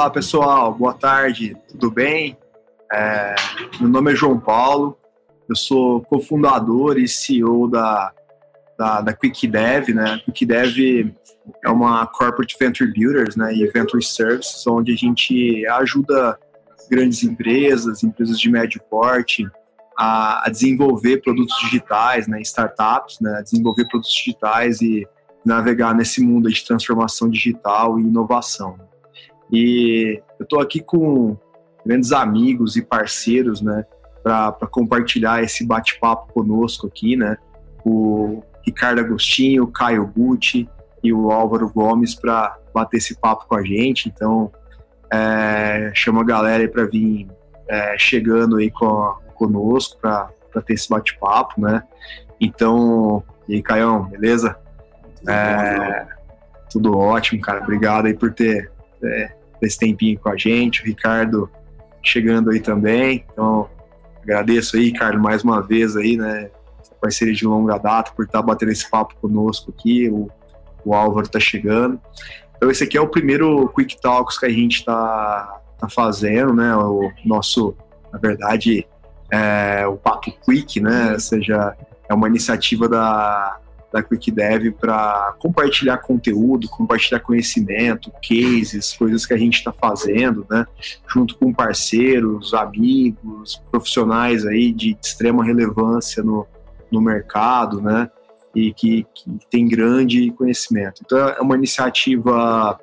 Olá pessoal, boa tarde, tudo bem? É, meu nome é João Paulo, eu sou cofundador e CEO da, da, da QuickDev, né? QuickDev é uma corporate venture builders, né? E venture services, onde a gente ajuda grandes empresas, empresas de médio porte, a, a desenvolver produtos digitais, né? Startups, né? A desenvolver produtos digitais e navegar nesse mundo de transformação digital e inovação. E eu estou aqui com grandes amigos e parceiros, né, para compartilhar esse bate-papo conosco aqui, né, o Ricardo Agostinho, o Caio Gucci e o Álvaro Gomes para bater esse papo com a gente. Então, é, chama a galera aí para vir é, chegando aí com, conosco para ter esse bate-papo, né? Então, e aí, Caião, beleza? É, tudo ótimo, cara. Obrigado aí por ter é, esse tempinho com a gente. O Ricardo chegando aí também. Então, agradeço aí, Ricardo, mais uma vez aí, né? Essa parceria de longa data por estar batendo esse papo conosco aqui. O, o Álvaro está chegando. Então, esse aqui é o primeiro Quick Talks que a gente está tá fazendo, né? O nosso, na verdade, é, o Papo Quick, né? Ou seja, é uma iniciativa da, da QuickDev para compartilhar conteúdo, compartilhar conhecimento, cases, coisas que a gente está fazendo, né? Junto com parceiros, amigos, profissionais aí de extrema relevância no, no mercado, né? E que, que tem grande conhecimento. Então é uma iniciativa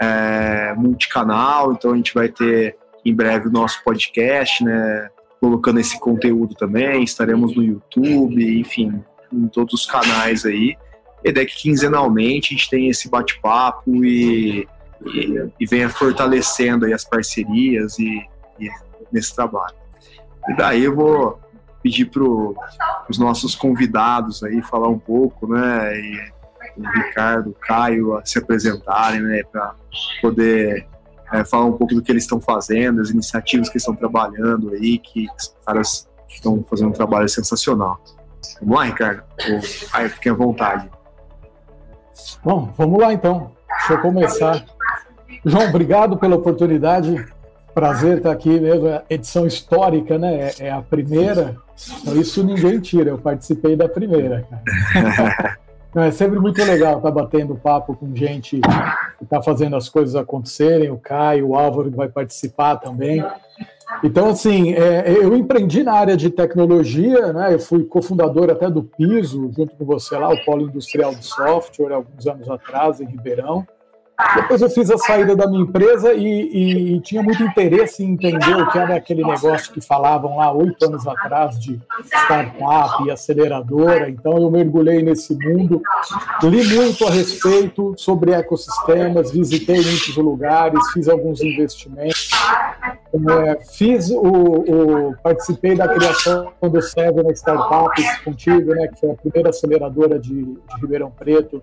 é, multicanal, então a gente vai ter em breve o nosso podcast, né? Colocando esse conteúdo também, estaremos no YouTube, enfim, em todos os canais aí. E daí que quinzenalmente a gente tem esse bate-papo e, e, e, venha fortalecendo aí as parcerias e, e, nesse trabalho. E daí eu vou pedir para os nossos convidados aí falar um pouco, né? E, o Ricardo, o Caio se apresentarem, né? Para poder é, falar um pouco do que eles estão fazendo, as iniciativas que estão trabalhando aí, que os caras estão fazendo um trabalho sensacional. Vamos lá, Ricardo? Aí, fique à vontade. Bom, vamos lá então. Deixa eu começar. João, obrigado pela oportunidade. Prazer estar aqui mesmo. É edição histórica, né? É, é a primeira. Então, isso ninguém tira. Eu participei da primeira. é sempre muito legal estar batendo papo com gente que está fazendo as coisas acontecerem. O Caio, o Álvaro vai participar também. Então, assim, é, eu empreendi na área de tecnologia, né? Eu fui cofundador até do Piso, junto com você lá, o Polo Industrial de Software, alguns anos atrás, em Ribeirão. Depois eu fiz a saída da minha empresa e, e, e, tinha muito interesse em entender o que era aquele negócio que falavam lá oito anos atrás de startup e aceleradora. Então eu mergulhei nesse mundo, li muito a respeito sobre ecossistemas, visitei muitos lugares, fiz alguns investimentos, é, fiz o, o, participei da criação do Seven Startups contigo, né, que foi a primeira aceleradora de, de Ribeirão Preto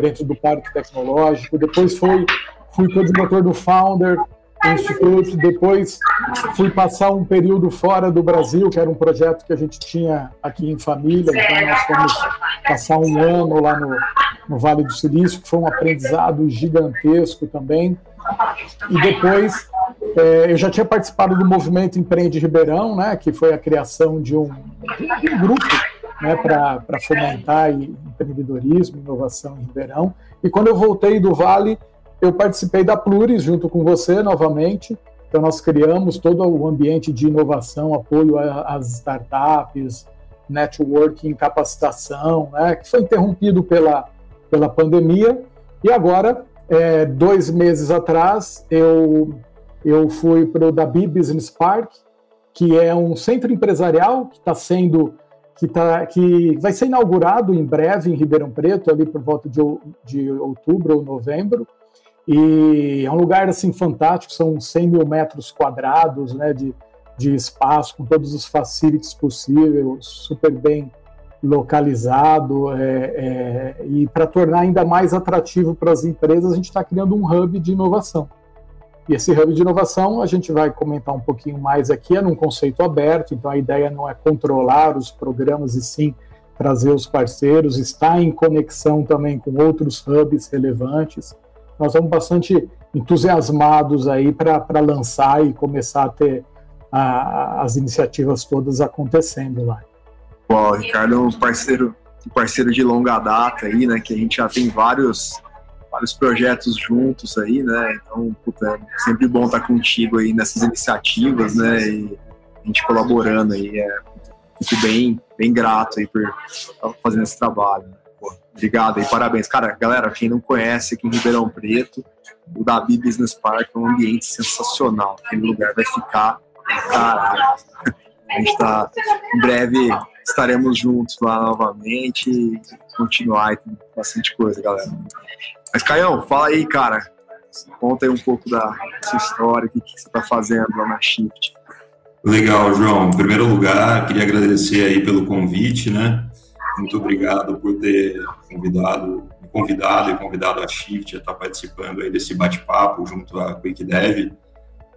dentro do Parque Tecnológico. Depois depois fui, coordenador do Founder Institute, depois fui passar um período fora do Brasil, que era um projeto que a gente tinha aqui em família, então nós fomos passar um ano lá no, no Vale do Silício, que foi um aprendizado gigantesco também. E depois é, eu já tinha participado do movimento Empreende Ribeirão, né, que foi a criação de um, de um grupo né, para fomentar empreendedorismo, inovação em Ribeirão. E quando eu voltei do Vale, eu participei da Pluris junto com você novamente. Então, nós criamos todo o ambiente de inovação, apoio às startups, networking, capacitação, né, que foi interrompido pela, pela pandemia. E agora, é, dois meses atrás, eu, eu fui para o Dabi Business Park, que é um centro empresarial que está sendo que, tá, que vai ser inaugurado em breve em Ribeirão Preto, ali por volta de, de outubro ou novembro. E é um lugar assim fantástico, são 100 mil metros quadrados né, de, de espaço, com todos os facilities possíveis, super bem localizado. É, é, e para tornar ainda mais atrativo para as empresas, a gente está criando um hub de inovação. E esse hub de inovação a gente vai comentar um pouquinho mais aqui, é num conceito aberto, então a ideia não é controlar os programas e sim trazer os parceiros, estar em conexão também com outros hubs relevantes. nós estamos bastante entusiasmados aí para lançar e começar a ter a, as iniciativas todas acontecendo lá. O Ricardo é um parceiro, um parceiro de longa data aí, né? Que a gente já tem vários, vários projetos juntos aí, né? Então, puta, é sempre bom estar contigo aí nessas iniciativas, né? E a gente colaborando aí. É, fico bem, bem grato aí por estar fazendo esse trabalho. Né? Pô, obrigado aí, parabéns. Cara, galera, quem não conhece aqui em Ribeirão Preto, o Dabi Business Park é um ambiente sensacional. Aquele lugar vai ficar caralho. A gente tá, em breve estaremos juntos lá novamente e continuar e tem bastante coisa, galera. Mas, Caião, fala aí, cara. Conta aí um pouco da sua história, o que, que você está fazendo lá na Shift. Legal, João. Em primeiro lugar, queria agradecer aí pelo convite, né? Muito obrigado por ter convidado, convidado e convidado a Shift a estar participando aí desse bate-papo junto à Quick Dev.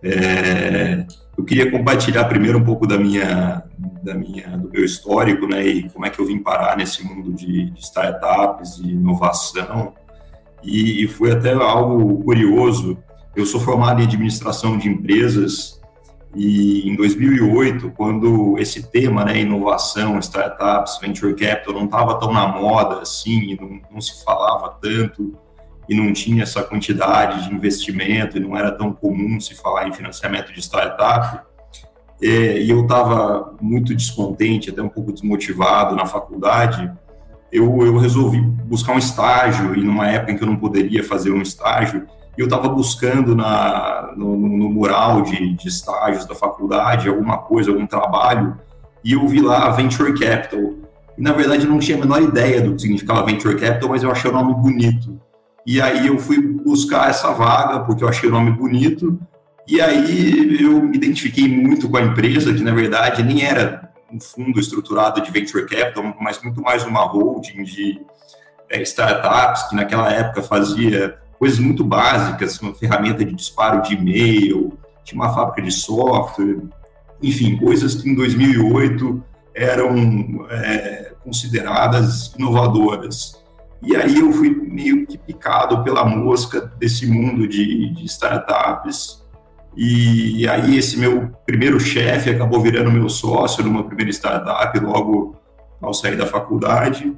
É, eu queria compartilhar primeiro um pouco da minha, da minha, do meu histórico, né, e como é que eu vim parar nesse mundo de, de startups e inovação. E, e foi até algo curioso. Eu sou formado em administração de empresas e em 2008, quando esse tema, né, inovação, startups, venture capital, não estava tão na moda assim, não, não, se falava tanto e não tinha essa quantidade de investimento e não era tão comum se falar em financiamento de startup, e eu estava muito descontente, até um pouco desmotivado na faculdade, eu, eu resolvi buscar um estágio e numa época em que eu não poderia fazer um estágio, eu estava buscando na, no, no mural de, de, estágios da faculdade alguma coisa, algum trabalho, e eu vi lá Venture Capital. E, na verdade, eu não tinha a menor ideia do que significava Venture Capital, mas eu achei o nome bonito. E aí eu fui buscar essa vaga, porque eu achei o nome bonito, e aí eu me identifiquei muito com a empresa, que, na verdade, nem era um fundo estruturado de Venture Capital, mas muito mais uma holding de é, startups, que naquela época fazia coisas muito básicas, uma ferramenta de disparo de e-mail, tinha uma fábrica de software, enfim, coisas que em 2008 eram é, consideradas inovadoras. E aí eu fui meio que picado pela mosca desse mundo de, de startups. E aí esse meu primeiro chefe acabou virando meu sócio numa primeira startup logo ao sair da faculdade.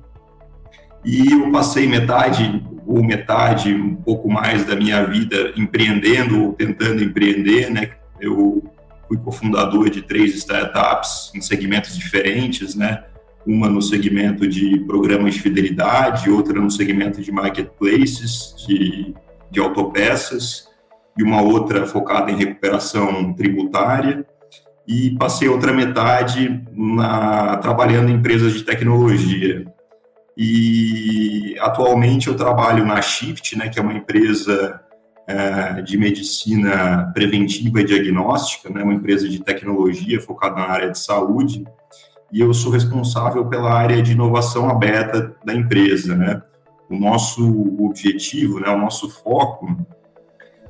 E eu passei metade ou metade, um pouco mais da minha vida empreendendo ou tentando empreender, né? Eu fui cofundador de três startups em segmentos diferentes, né? Uma no segmento de programas de fidelidade, outra no segmento de marketplaces, de, de autopeças, e uma outra focada em recuperação tributária. E passei outra metade na, trabalhando em empresas de tecnologia. E atualmente eu trabalho na Shift, né, que é uma empresa é, de medicina preventiva e diagnóstica, né, uma empresa de tecnologia focada na área de saúde. E eu sou responsável pela área de inovação aberta da empresa, né. O nosso objetivo, né, o nosso foco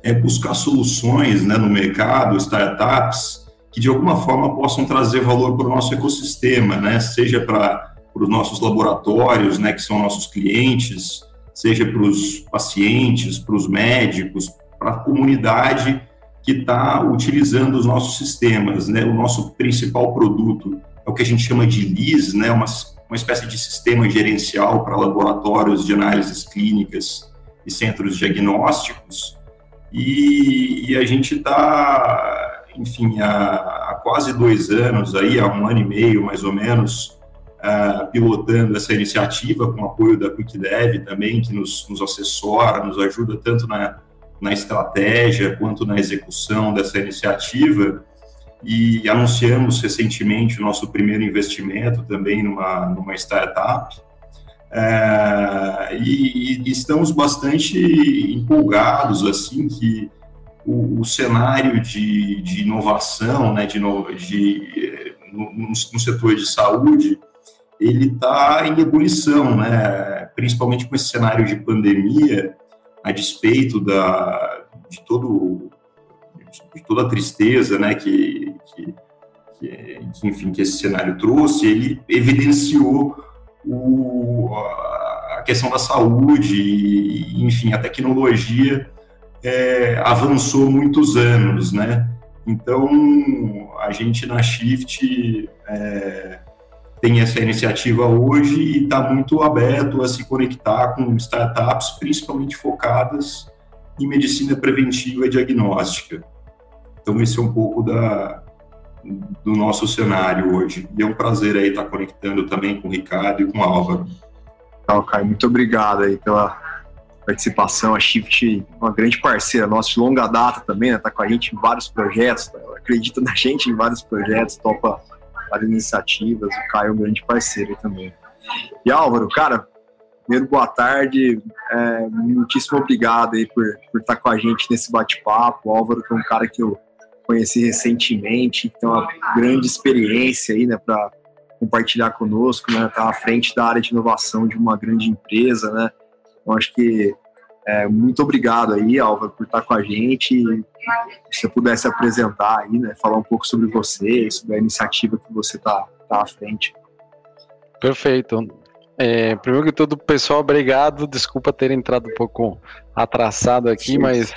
é buscar soluções né, no mercado, startups, que de alguma forma possam trazer valor para o nosso ecossistema, né, seja para para os nossos laboratórios, né, que são nossos clientes, seja para os pacientes, para os médicos, para a comunidade que está utilizando os nossos sistemas, né? O nosso principal produto é o que a gente chama de LIS, né? Uma, uma espécie de sistema gerencial para laboratórios de análises clínicas e centros diagnósticos. E, e a gente está, enfim, há, há quase dois anos aí, há um ano e meio mais ou menos, uh, pilotando essa iniciativa com o apoio da QuickDev também, que nos, nos assessora, nos ajuda tanto na, na estratégia quanto na execução dessa iniciativa. E anunciamos recentemente o nosso primeiro investimento também numa, numa startup. Uh, e, e, estamos bastante empolgados assim que o, o cenário de, de, inovação, né, de, de no, no, setor de saúde, ele está em ebulição, né? principalmente com esse cenário de pandemia, a despeito da, de, todo, de toda a tristeza né? que, que, que, enfim, que esse cenário trouxe, ele evidenciou o, a questão da saúde, e, enfim, a tecnologia é, avançou muitos anos, né? Então, a gente na Shift é, tem essa iniciativa hoje e está muito aberto a se conectar com startups, principalmente focadas em medicina preventiva e diagnóstica. Então, esse é um pouco da, do nosso cenário hoje. E é um prazer aí estar conectando também com o Ricardo e com o Álvaro. Legal, Caio. Muito obrigado aí pela participação. A Shift, uma grande parceira nossa de longa data também, né? Tá com a gente em vários projetos, tá? acredita na gente em vários projetos, topa várias iniciativas. O Caio é um grande parceiro também. E Álvaro, cara, primeiro boa tarde, é, muitíssimo obrigado aí por, por estar com a gente nesse bate-papo. O Álvaro que é um cara que eu conheci recentemente, tem uma grande experiência aí, né, para compartilhar conosco, né, tá à frente da área de inovação de uma grande empresa, né, então acho que é, muito obrigado aí, Álvaro, por estar com a gente, se você pudesse apresentar aí, né, falar um pouco sobre você, sobre a iniciativa que você tá, tá à frente. Perfeito. É, primeiro que tudo, pessoal, obrigado. Desculpa ter entrado um pouco atrasado aqui, mas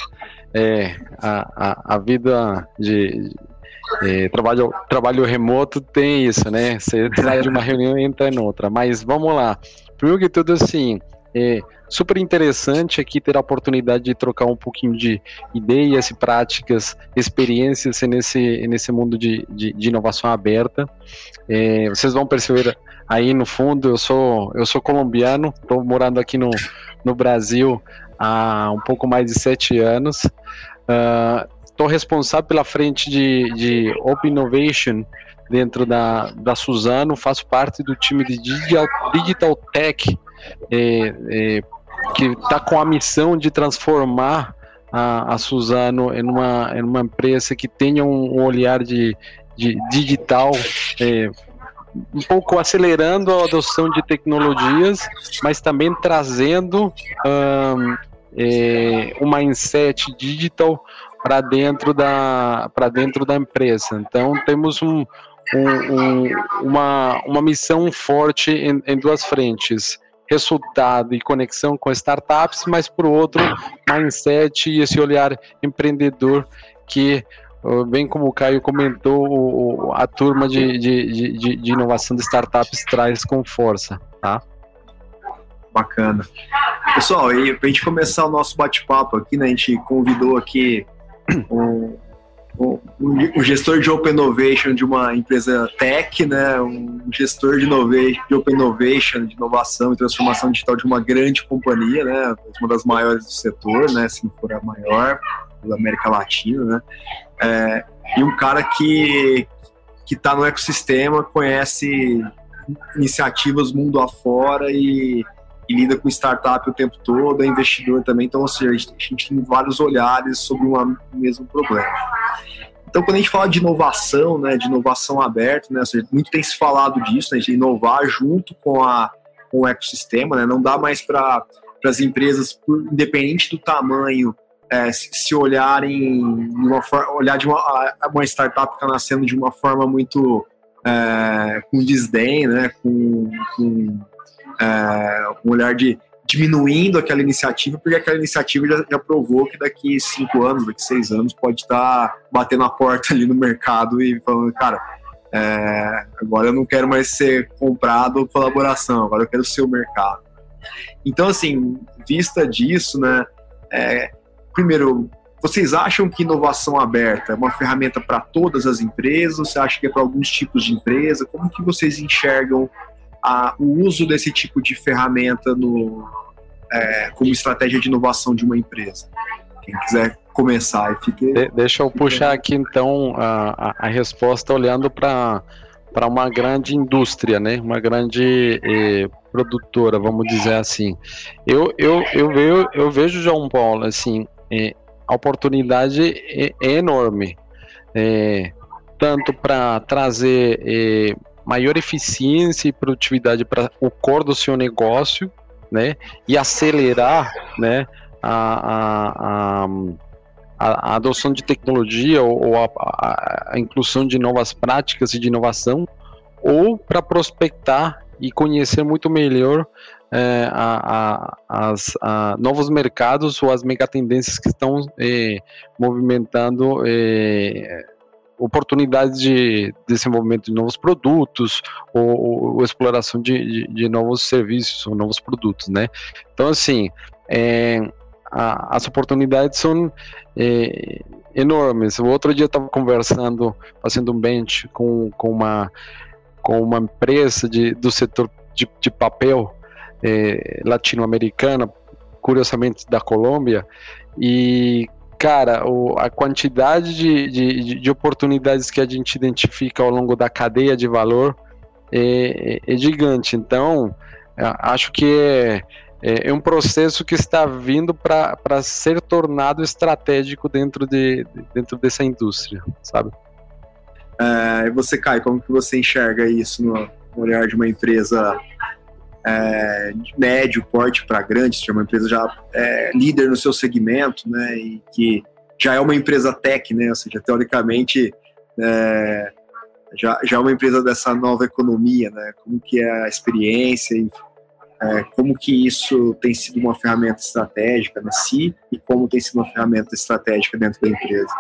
é, a, a, a, vida de, de trabalho, trabalho remoto tem isso, né? Você sai de uma reunião e entra em outra. Mas vamos lá. Primeiro que tudo, assim, é super interessante aqui ter a oportunidade de trocar um pouquinho de ideias, práticas, experiências nesse, nesse mundo de, de, de inovação aberta. É, vocês vão perceber aí no fundo, eu sou, eu sou colombiano, estou morando aqui no, no Brasil há um pouco mais de sete anos. Estou uh, responsável pela frente de, de Open Innovation dentro da, da Suzano, faço parte do time de Digital, Digital Tech, é, é, que está com a missão de transformar a, a Suzano em uma, em uma empresa que tenha um, um olhar de, de digital é, um pouco acelerando a adoção de tecnologias, mas também trazendo um, é, um mindset digital para dentro da para dentro da empresa. Então temos um, um, um, uma, uma missão forte em, em, duas frentes. Resultado e conexão com startups, mas por outro, mindset e esse olhar empreendedor que bem como o Caio comentou, a turma de, de, de, de inovação de startups traz com força, tá? Bacana. Pessoal, e para a gente começar o nosso bate-papo aqui, né, a gente convidou aqui um, um, um, gestor de Open Innovation de uma empresa tech, né, um gestor de, de Open Innovation, de inovação e transformação digital de uma grande companhia, né, uma das maiores do setor, né, se não for a maior da América Latina, né, é, e um cara que que está no ecossistema, conhece iniciativas mundo afora e e lida com startup o tempo todo, é investidor também, então, ou seja, a gente, tem vários olhares sobre um mesmo problema. Então, quando a gente fala de inovação, né, de inovação aberta, né, seja, muito tem se falado disso, né, de inovar junto com, a, com o ecossistema, né, não dá mais para as empresas, por, independente do tamanho, é, se, olharem, uma olhar de uma, uma startup que está nascendo de uma forma muito é, com desdém, né, com, com é, um olhar de diminuindo aquela iniciativa, porque aquela iniciativa já, já, provou que daqui cinco anos, daqui seis anos, pode estar batendo a porta ali no mercado e falando, cara, é, agora eu não quero mais ser comprado colaboração, agora eu quero ser o mercado. Então, assim, vista disso, né, é, primeiro, vocês acham que inovação aberta é uma ferramenta para todas as empresas? Você acha que é para alguns tipos de empresa? Como que vocês enxergam a, o uso desse tipo de ferramenta no, é, como estratégia de inovação de uma empresa. Quem quiser começar, fique. De, deixa eu puxar aqui então a, a, a resposta olhando para para uma grande indústria, né? Uma grande eh, produtora, vamos dizer assim. Eu, eu, eu, vejo, eu vejo João Paulo assim, eh, a oportunidade é, é enorme, eh, tanto para trazer eh, maior eficiência e produtividade para o core do seu negócio, né? E acelerar, né? A, a, a, a adoção de tecnologia ou, a, a, inclusão de novas práticas e de inovação, ou para prospectar e conhecer muito melhor é, a, as novos mercados ou as megatendências que estão é, movimentando é, oportunidades de desenvolvimento de novos produtos ou, ou exploração de, de, de, novos serviços ou novos produtos, né? Então, assim, é, a, as oportunidades são é, enormes. O outro dia estava conversando, fazendo um bench com, com, uma, com uma empresa de, do setor de, de papel é, latino-americana, curiosamente da Colômbia, e cara, o, a quantidade de, de, de, oportunidades que a gente identifica ao longo da cadeia de valor é, é, é gigante. Então, acho que é, é, é, um processo que está vindo para ser tornado estratégico dentro, de, dentro dessa indústria, sabe? É, e você, Caio, como que você enxerga isso no olhar de uma empresa é, de médio porte para grande, é uma empresa já é, líder no seu segmento, né, e que já é uma empresa tech, né, ou seja, teoricamente é, já, já é uma empresa dessa nova economia, né, como que é a experiência e é, como que isso tem sido uma ferramenta estratégica na si e como tem sido uma ferramenta estratégica dentro da empresa.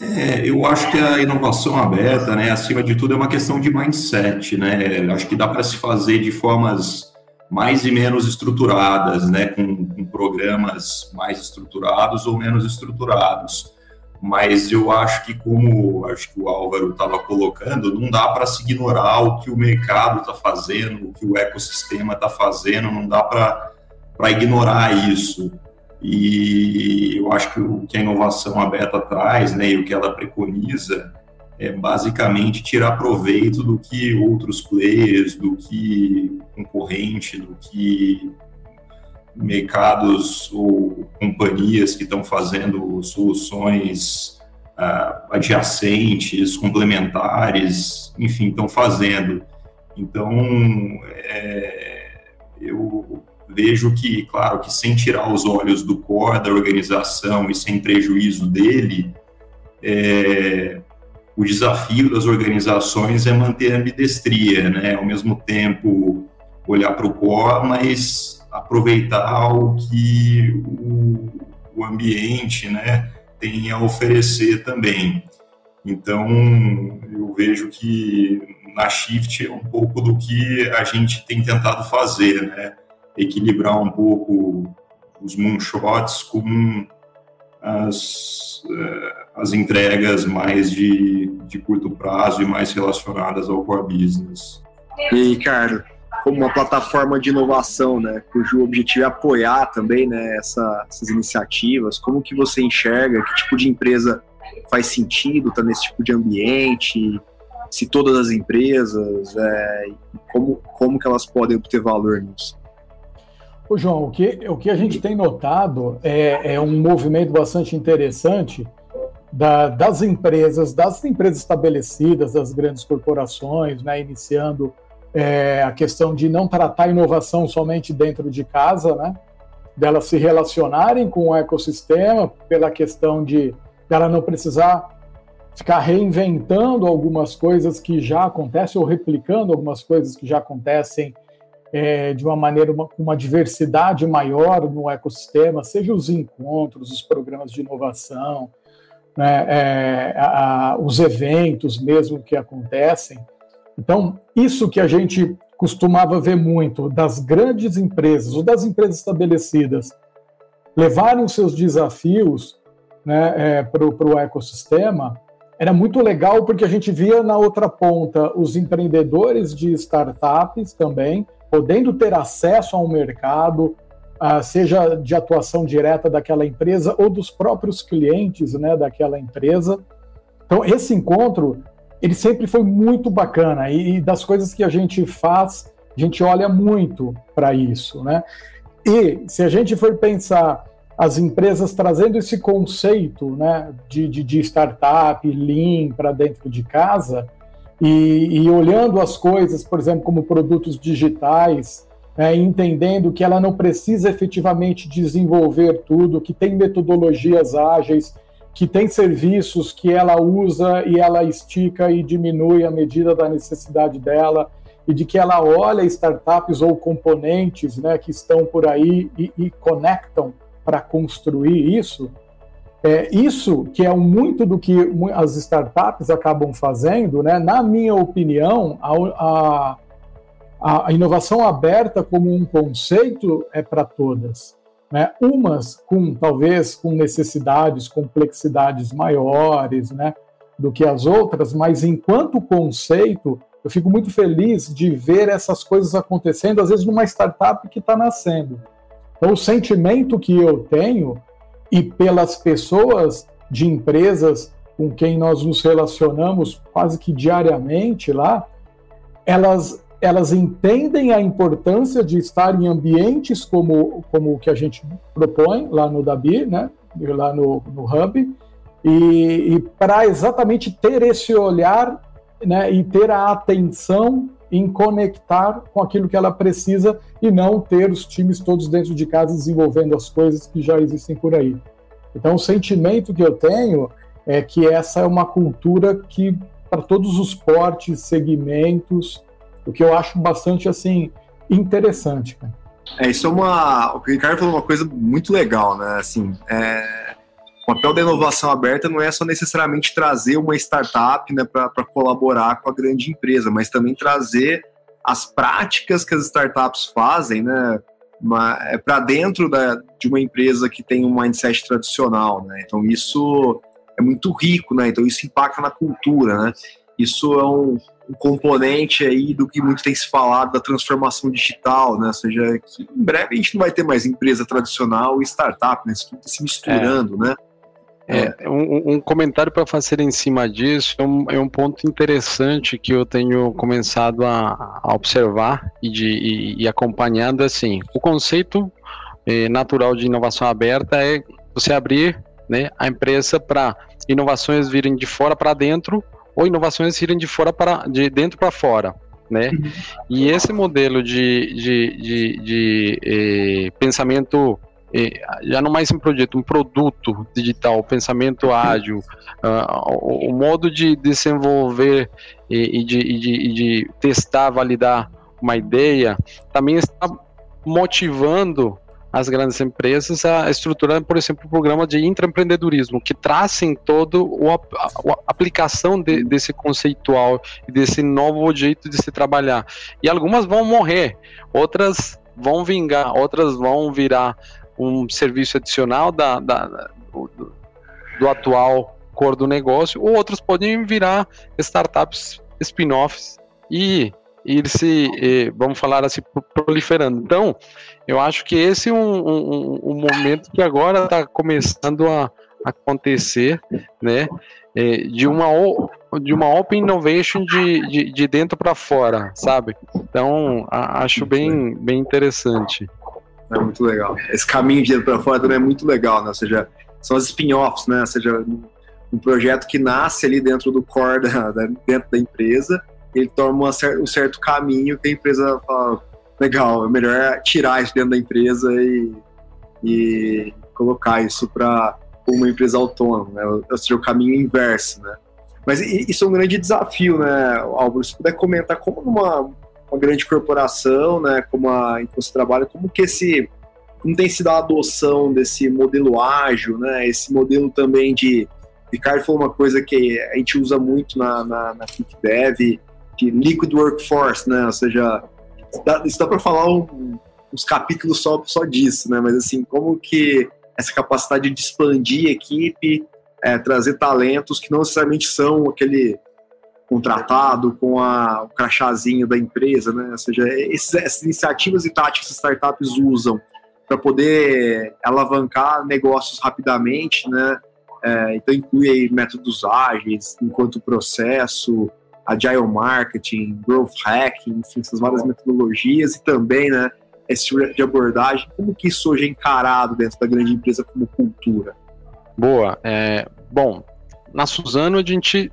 É, eu acho que a inovação aberta, né, acima de tudo, é uma questão de mindset, né? Acho que dá para se fazer de formas mais e menos estruturadas, né, com, com, programas mais estruturados ou menos estruturados. Mas eu acho que, como acho que o Álvaro estava colocando, não dá para se ignorar o que o mercado está fazendo, o que o ecossistema está fazendo, não dá para ignorar isso. E eu acho que o que a inovação aberta traz, né, e o que ela preconiza, é basicamente tirar proveito do que outros players, do que concorrente, do que mercados ou companhias que estão fazendo soluções uh, adjacentes, complementares, enfim, estão fazendo. Então, é, eu vejo que, claro, que sem tirar os olhos do core da organização e sem prejuízo dele, é, o desafio das organizações é manter a ambidestria, né? Ao mesmo tempo, olhar para o core, mas aproveitar o que o, o ambiente, né, tem a oferecer também. Então, eu vejo que na Shift é um pouco do que a gente tem tentado fazer, né? Equilibrar um pouco os moonshots com as, eh, as entregas mais de, de curto prazo e mais relacionadas ao core business. E, cara, como uma plataforma de inovação, né, cujo objetivo é apoiar também, né, essa, essas iniciativas, como que você enxerga, que tipo de empresa faz sentido estar tá nesse tipo de ambiente, se todas as empresas, é, como, como que elas podem obter valor nisso? Ô, João, o que, o que a gente tem notado é, é um movimento bastante interessante da, das empresas, das empresas estabelecidas, das grandes corporações, né, iniciando é, a questão de não tratar inovação somente dentro de casa, né, delas se relacionarem com o ecossistema, pela questão de ela não precisar ficar reinventando algumas coisas que já acontecem ou replicando algumas coisas que já acontecem é, de uma maneira, uma, uma diversidade maior no ecossistema, seja os encontros, os programas de inovação, né, é, a, os eventos mesmo que acontecem. Então, isso que a gente costumava ver muito das grandes empresas ou das empresas estabelecidas levarem os seus desafios né, é, para o ecossistema, era muito legal porque a gente via na outra ponta os empreendedores de startups também podendo ter acesso a um mercado, uh, seja de atuação direta daquela empresa ou dos próprios clientes né, daquela empresa. Então, esse encontro, ele sempre foi muito bacana e, e das coisas que a gente faz, a gente olha muito para isso, né? E se a gente for pensar as empresas trazendo esse conceito né, de, de, de startup, lean para dentro de casa, e, e olhando as coisas, por exemplo, como produtos digitais, é, entendendo que ela não precisa efetivamente desenvolver tudo, que tem metodologias ágeis, que tem serviços que ela usa e ela estica e diminui à medida da necessidade dela, e de que ela olha startups ou componentes né, que estão por aí e, e conectam para construir isso, é, isso que é muito do que as startups acabam fazendo, né, na minha opinião, a, a, a inovação aberta como um conceito é para todas. Né? Umas com talvez com necessidades, complexidades maiores, né, do que as outras, mas enquanto conceito, eu fico muito feliz de ver essas coisas acontecendo, às vezes numa startup que está nascendo. Então, o sentimento que eu tenho e pelas pessoas de empresas com quem nós nos relacionamos quase que diariamente lá, elas elas entendem a importância de estar em ambientes como, como o que a gente propõe lá no Dabi, né, lá no, no Hub, e, e para exatamente ter esse olhar né, e ter a atenção em conectar com aquilo que ela precisa e não ter os times todos dentro de casa desenvolvendo as coisas que já existem por aí. Então, o sentimento que eu tenho é que essa é uma cultura que, para todos os portes, segmentos, o que eu acho bastante assim interessante. Cara. É, isso é uma. O Ricardo falou uma coisa muito legal, né? Assim, é, o papel da inovação aberta não é só necessariamente trazer uma startup né, para colaborar com a grande empresa, mas também trazer as práticas que as startups fazem né, é, para dentro da, de uma empresa que tem um mindset tradicional. Né? Então, isso é muito rico, né? então isso impacta na cultura. Né? Isso é um, um componente aí do que muito tem se falado da transformação digital, né? Ou seja, que em breve a gente não vai ter mais empresa tradicional e startup, né? Isso tudo tá se misturando, é. né? É, um, um comentário para fazer em cima disso é um, é um, ponto interessante que eu tenho começado a, a observar e, de, e, e, acompanhando assim. O conceito eh, natural de inovação aberta é você abrir né, a empresa para inovações virem de fora para dentro ou inovações irem de fora para de dentro para fora, né? Uhum. E esse modelo de, de, de, de eh, pensamento já não mais um projeto, um produto digital, pensamento ágil, uh, o, o, modo de desenvolver e, e, de, e, de, e de testar, validar uma ideia, também está motivando as grandes empresas a estruturar, por exemplo, um programa de intraempreendedorismo, que tracem todo o, a, a aplicação de, desse conceitual e desse novo jeito de se trabalhar. E algumas vão morrer, outras vão vingar, outras vão virar um serviço adicional da, da do, do atual core do negócio, ou outros podem virar startups spin-offs e ir se, vamos falar assim, proliferando. Então, eu acho que esse é um, um, um momento que agora está começando a acontecer, né, eh, de uma de uma open innovation de, de, de dentro para fora, sabe? Então, acho bem, bem interessante. É muito legal. Esse caminho de dentro para fora também é muito legal, né? Ou seja, são as spin-offs, né? Ou seja, um projeto que nasce ali dentro do core da, da dentro da empresa ele toma um certo caminho que a empresa fala, legal, é melhor tirar isso dentro da empresa e, e colocar isso para uma empresa autônoma, né? ou seja, o caminho inverso, né? Mas isso é um grande desafio, né, Álvaro? Se puder comentar como numa uma grande corporação, né, como a em que você trabalha, como que esse como tem sido a adoção desse modelo ágil, né, esse modelo também de Ricardo falou uma coisa que a gente usa muito na, na, na Dev, de liquid workforce, né? Ou seja, dá, isso dá para falar um, uns capítulos só, só disso, né? Mas assim, como que essa capacidade de expandir a equipe, é, trazer talentos que não necessariamente são aquele contratado com a, o crachazinho da empresa, né? Ou seja, esses, essas iniciativas e táticas que startups usam para poder alavancar negócios rapidamente, né? É, então inclui aí métodos ágeis, enquanto processo, agile marketing, growth hacking, enfim, essas várias metodologias e também, né, esse tipo de abordagem, como que isso hoje é encarado dentro da grande empresa como cultura? Boa. É, bom, na Suzano a gente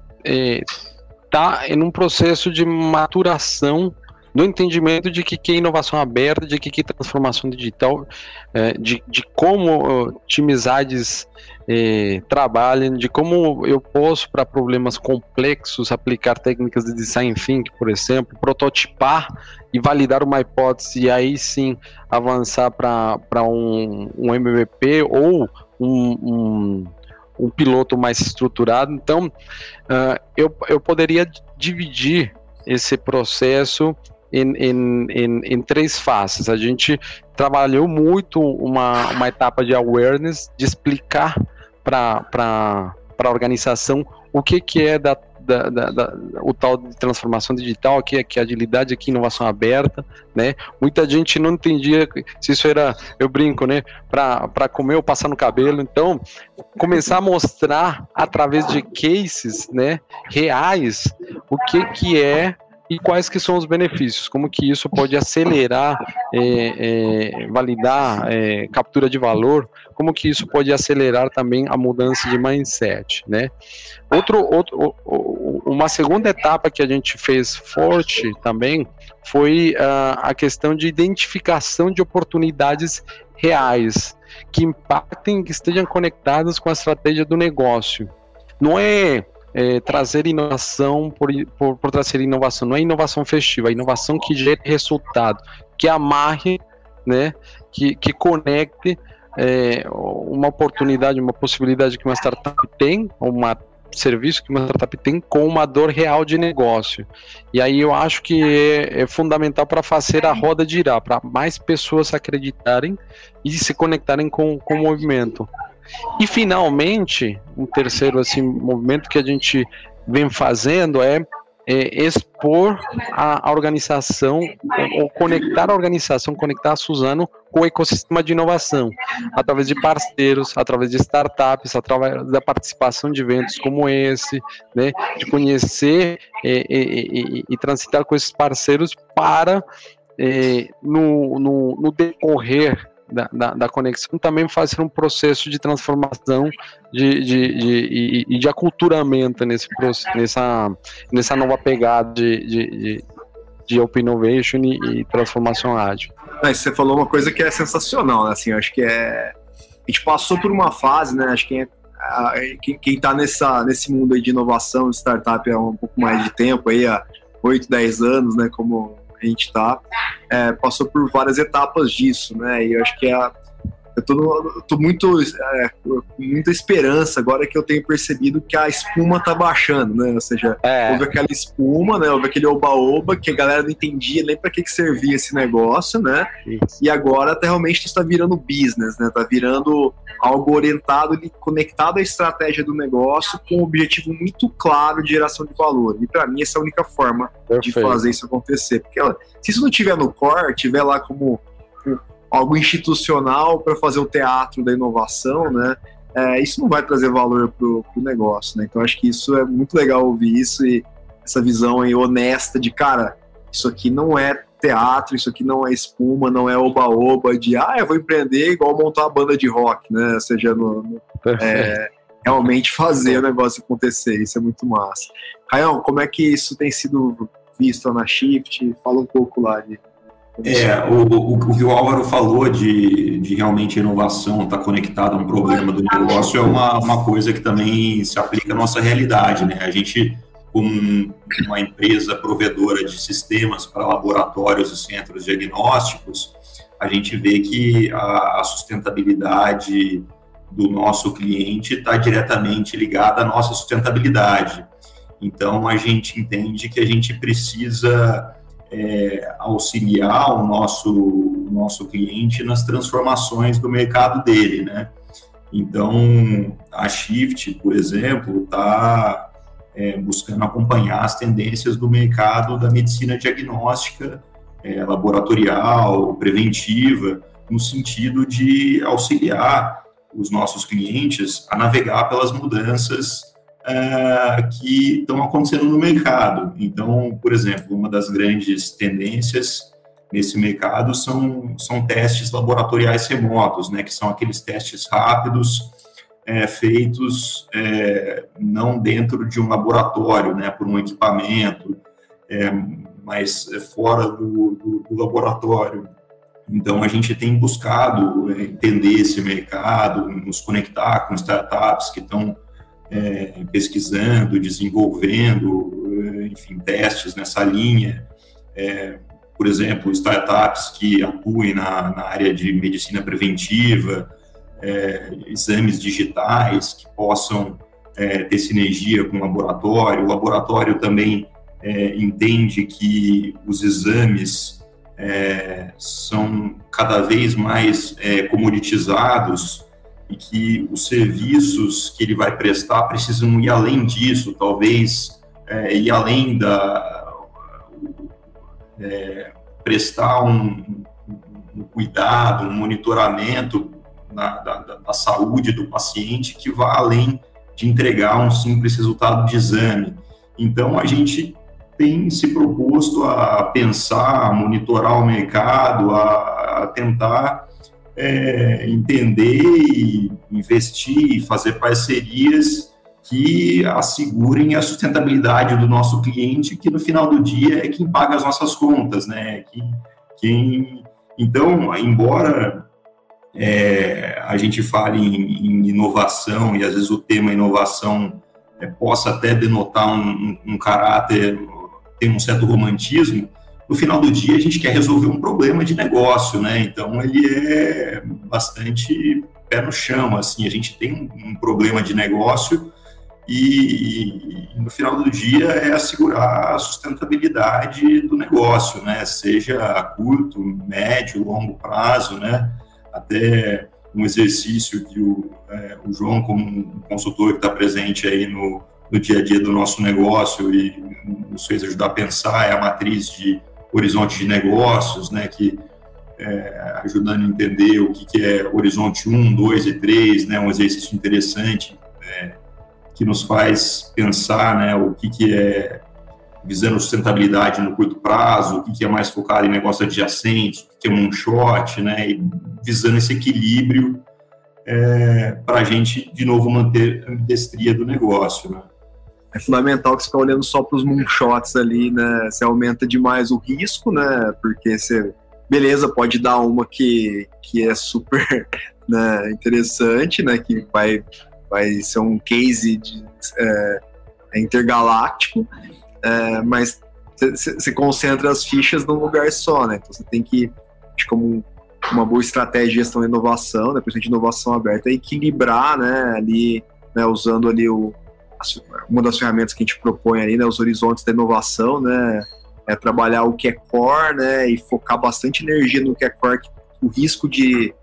está em um processo de maturação no entendimento de que, que é inovação aberta, de que, que é transformação digital, é, de, de como uh, timizades é, trabalham, de como eu posso, para problemas complexos, aplicar técnicas de design thinking, por exemplo, prototipar e validar uma hipótese e aí sim avançar para um, um MVP ou um, um, um, piloto mais estruturado. Então, uh, eu, eu poderia dividir esse processo em, em, em, três fases. A gente trabalhou muito uma, uma etapa de awareness, de explicar para a organização o que, que é da, da, da, da, o tal de transformação digital, que é agilidade, que inovação aberta, né? Muita gente não entendia se isso era, eu brinco, né? Para comer ou passar no cabelo. Então, começar a mostrar através de cases, né? Reais, o que que é e quais que são os benefícios, como que isso pode acelerar, é, é, validar, é, captura de valor, como que isso pode acelerar também a mudança de mindset, né? Outro, outro, uma segunda etapa que a gente fez forte também foi uh, a questão de identificação de oportunidades reais que impactem, que estejam conectadas com a estratégia do negócio. Não é é, trazer inovação por, por, por, trazer inovação. Não é inovação festiva, é inovação que gere resultado, que amarre, né, que, que conecte é, uma oportunidade, uma possibilidade que uma startup tem, um serviço que uma startup tem com uma dor real de negócio. E aí eu acho que é, é fundamental para fazer a roda girar, para mais pessoas acreditarem e se conectarem com, com o movimento. E finalmente, um terceiro assim movimento que a gente vem fazendo é, é expor a, organização ou conectar a organização, conectar a Suzano com o ecossistema de inovação, através de parceiros, através de startups, através da participação de eventos como esse, né, de conhecer e, e, e, e transitar com esses parceiros para é, no, no, no decorrer da, da, da, conexão também fazer um processo de transformação de, de, de, de, de aculturamento nesse, nessa, nessa nova pegada de, de, de, Open Innovation e, e transformação ágil. você falou uma coisa que é sensacional, né? assim, acho que é a gente passou por uma fase, né? Acho que quem, quem está nessa nesse mundo de inovação, de startup há um pouco mais de tempo, aí há 8, 10 anos, né? Como a gente está, é, passou por várias etapas disso, né? E eu acho que é a, eu tô, tô muito é, com muita esperança agora que eu tenho percebido que a espuma tá baixando, né? Ou seja, é. houve aquela espuma, né? Houve aquele oba-oba que a galera não entendia nem para que, que servia esse negócio, né? Isso. E agora tá, realmente está virando business, né? Tá virando algo orientado e conectado à estratégia do negócio com um objetivo muito claro de geração de valor. E para mim essa é a única forma Perfeito. de fazer isso acontecer, porque ela, se isso não tiver no core, tiver lá como algo institucional para fazer o teatro da inovação, né? É, isso não vai trazer valor para o negócio, né? Então acho que isso é muito legal ouvir isso e essa visão aí honesta de cara, isso aqui não é teatro, isso aqui não é espuma, não é oba-oba de ah, eu vou empreender igual montar uma banda de rock, né? Ou seja, no, no, é, realmente fazer o negócio acontecer, isso é muito massa. Raião, como é que isso tem sido visto na Shift? Fala um pouco lá de é, o, o, o, que o Álvaro falou de, de realmente inovação estar tá conectada a um problema do negócio é uma, uma coisa que também se aplica à nossa realidade, né? A gente, como uma empresa provedora de sistemas para laboratórios e centros diagnósticos, a gente vê que a, a sustentabilidade do nosso cliente está diretamente ligada à nossa sustentabilidade. Então, a gente entende que a gente precisa é, auxiliar o nosso, o nosso cliente nas transformações do mercado dele, né? Então, a Shift, por exemplo, está é, buscando acompanhar as tendências do mercado da medicina diagnóstica, é, laboratorial, preventiva, no sentido de auxiliar os nossos clientes a navegar pelas mudanças uh, que estão acontecendo no mercado. Então, por exemplo, uma das grandes tendências nesse mercado são, são testes laboratoriais remotos, né, que são aqueles testes rápidos é, feitos é, não dentro de um laboratório, né, por um equipamento, é, mas fora do, do, do laboratório. Então, a gente tem buscado é, entender esse mercado, nos conectar com startups que estão é, pesquisando, desenvolvendo, é, enfim, testes nessa linha. É, por exemplo, startups que atuem na, na área de medicina preventiva, é, exames digitais que possam é, ter sinergia com o laboratório. O laboratório também é, entende que os exames são cada vez mais comoditizados e que os serviços que ele vai prestar precisam ir além disso, talvez é, ir além da é, prestar um, um, cuidado, um monitoramento na, da, da, saúde do paciente que vá além de entregar um simples resultado de exame. Então, a gente tem se proposto a pensar, a monitorar o mercado, a, a tentar é, entender e investir e fazer parcerias que assegurem a sustentabilidade do nosso cliente, que no final do dia é quem paga as nossas contas, né? Quem, quem... Então, embora é, a gente fale em, em, inovação e às vezes o tema inovação é, possa até denotar um, um, um caráter, tem um certo romantismo, no final do dia a gente quer resolver um problema de negócio, né? Então ele é bastante pé no chão, assim, a gente tem um, problema de negócio e, e, no final do dia é assegurar a sustentabilidade do negócio, né? Seja a curto, médio, longo prazo, né? Até um exercício que o, é, o João, como um consultor que está presente aí no, no dia a dia do nosso negócio e nos fez ajudar a pensar, é a matriz de horizonte de negócios, né, que é, ajudando a entender o que, que, é horizonte 1, 2 e 3, né, um exercício interessante é, que nos faz pensar né, o que, que é visando sustentabilidade no curto prazo, o que, que é mais focado em negócios adjacentes, o que, é moonshot, né, e visando esse equilíbrio é, para a gente, de novo, manter a destria do negócio. Né é fundamental que você ficar olhando só para os moonshots ali, né? Você aumenta demais o risco, né? Porque você, beleza, pode dar uma que, que é super né, interessante, né? Que vai, vai ser um case de, é, intergaláctico, é, mas você concentra as fichas num lugar só, né? Então você tem que, como uma boa estratégia de gestão da inovação, né, principalmente inovação aberta, é equilibrar, né, ali, né, usando ali o, uma das ferramentas que a gente propõe aí, né, os horizontes da inovação, né, é trabalhar o que é core, né, e focar bastante energia no que é core, que o risco de,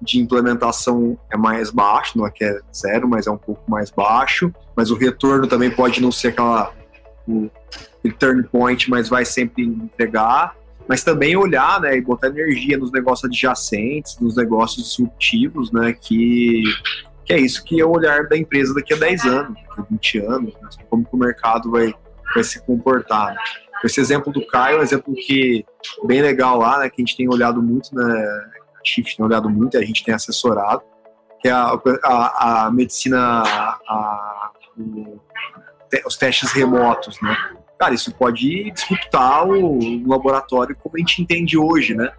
de implementação é mais baixo, não é que é zero, mas é um pouco mais baixo, mas o retorno também pode não ser aquela o, o turn point, mas vai sempre entregar, mas também olhar, né, e botar energia nos negócios adjacentes, nos negócios disruptivos, né, que que é isso que é o olhar da empresa daqui a 10 anos, daqui a 20 anos, né? como que o mercado vai, vai se comportar. Né? Esse exemplo do Caio é um exemplo que bem legal lá, né, que a gente tem olhado muito, né, a Shift tem olhado muito, a gente tem assessorado, que é a, a, a medicina, a, o, os testes remotos, né? Cara, isso pode disputar o, o laboratório como a gente entende hoje, né?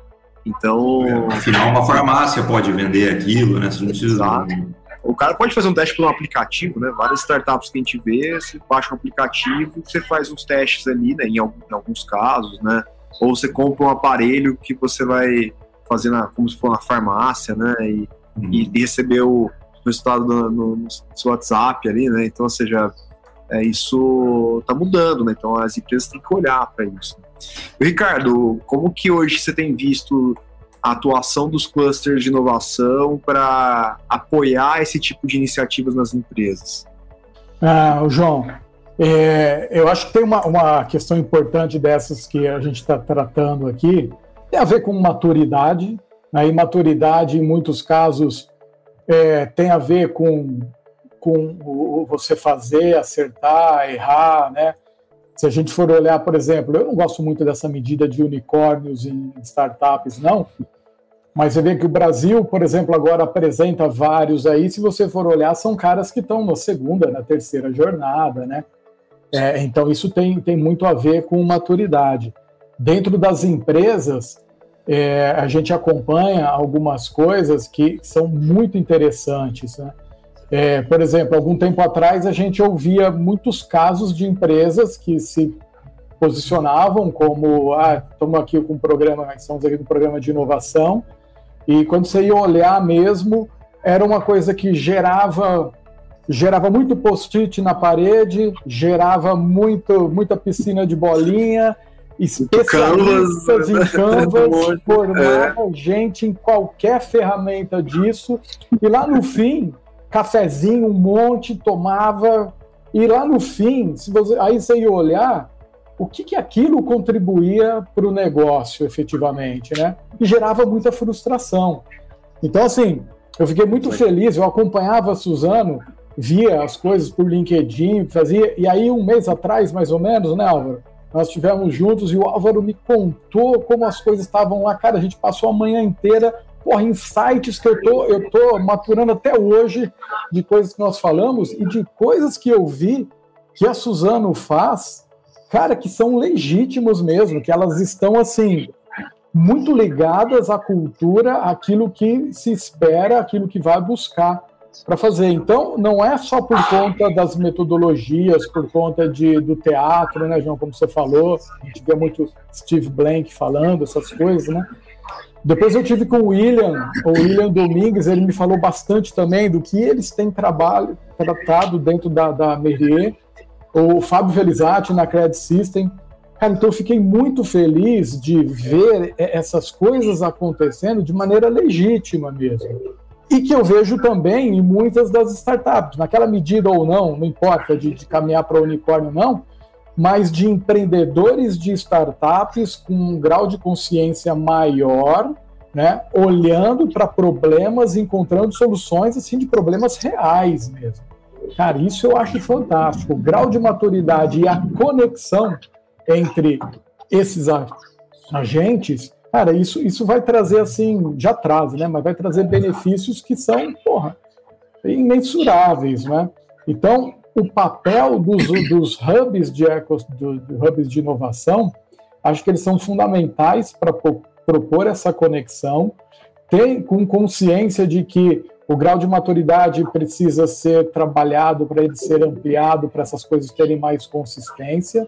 Então. Afinal, uma farmácia pode vender aquilo, né? Você não precisa. Exato. O cara pode fazer um teste por um aplicativo, né? Várias startups que a gente vê, você baixa um aplicativo, você faz uns testes ali, né? Em, alguns casos, né? Ou você compra um aparelho que você vai fazer na, como se for na farmácia, né? E, uhum. e receber o resultado no, no, no, seu WhatsApp ali, né? Então, ou seja, é, isso está mudando, né? Então as empresas têm que olhar para isso. Ricardo, como que hoje você tem visto a atuação dos clusters de inovação para apoiar esse tipo de iniciativas nas empresas? Ah, João, é, eu acho que tem uma, uma questão importante dessas que a gente está tratando aqui, tem a ver com maturidade. Né? E maturidade, em muitos casos, é, tem a ver com, com você fazer, acertar, errar, né? Se a gente for olhar, por exemplo, eu não gosto muito dessa medida de unicórnios em startups, não, mas você vê que o Brasil, por exemplo, agora apresenta vários aí. Se você for olhar, são caras que estão na segunda, na terceira jornada, né? É, então isso tem, tem muito a ver com maturidade. dentro das empresas, é, a gente acompanha algumas coisas que são muito interessantes. Né? É, por exemplo, algum tempo atrás a gente ouvia muitos casos de empresas que se posicionavam como, ah, estamos aqui com um programa, estamos aqui com um programa de inovação, e quando você ia olhar mesmo, era uma coisa que gerava gerava muito post-it na parede, gerava muito, muita piscina de bolinha, especialistas em canvas, formava é. gente em qualquer ferramenta disso, e lá no fim, cafezinho, um monte, tomava, e lá no fim, se você, aí você ia olhar, o que, que aquilo contribuía para o negócio efetivamente, né? E gerava muita frustração. Então, assim, eu fiquei muito feliz, eu acompanhava a Suzano, via as coisas por LinkedIn, fazia, e aí um mês atrás, mais ou menos, né, Álvaro? Nós estivemos juntos e o Álvaro me contou como as coisas estavam lá. Cara, a gente passou a manhã inteira, porra, insights que eu tô, eu tô maturando até hoje de coisas que nós falamos e de coisas que eu vi que a Suzano faz, cara, que são legítimos mesmo, que elas estão assim muito ligadas à cultura, aquilo que se espera, aquilo que vai buscar para fazer. Então, não é só por conta das metodologias, por conta de, do teatro, né, João, como você falou, a gente vê muito Steve Blank falando essas coisas, né? Depois eu tive com o William, o William Domingues, ele me falou bastante também do que eles têm trabalho, tratado dentro da, da Merrier, o Fábio Felizati na Credit System. Cara, então eu fiquei muito feliz de ver essas coisas acontecendo de maneira legítima mesmo e que eu vejo também em muitas das startups, naquela medida ou não, não importa de, de caminhar para o unicórnio ou não, mas de empreendedores de startups com um grau de consciência maior, né, olhando para problemas, encontrando soluções assim de problemas reais mesmo. Cara, isso eu acho fantástico. O grau de maturidade e a conexão entre esses agentes Cara, isso, isso vai trazer, assim, já traz, né? Mas vai trazer benefícios que são, porra, imensuráveis, né? Então, o papel dos, dos hubs de ecos, do, hubs de inovação, acho que eles são fundamentais para propor essa conexão, ter com consciência de que o grau de maturidade precisa ser trabalhado para ele ser ampliado, para essas coisas terem mais consistência.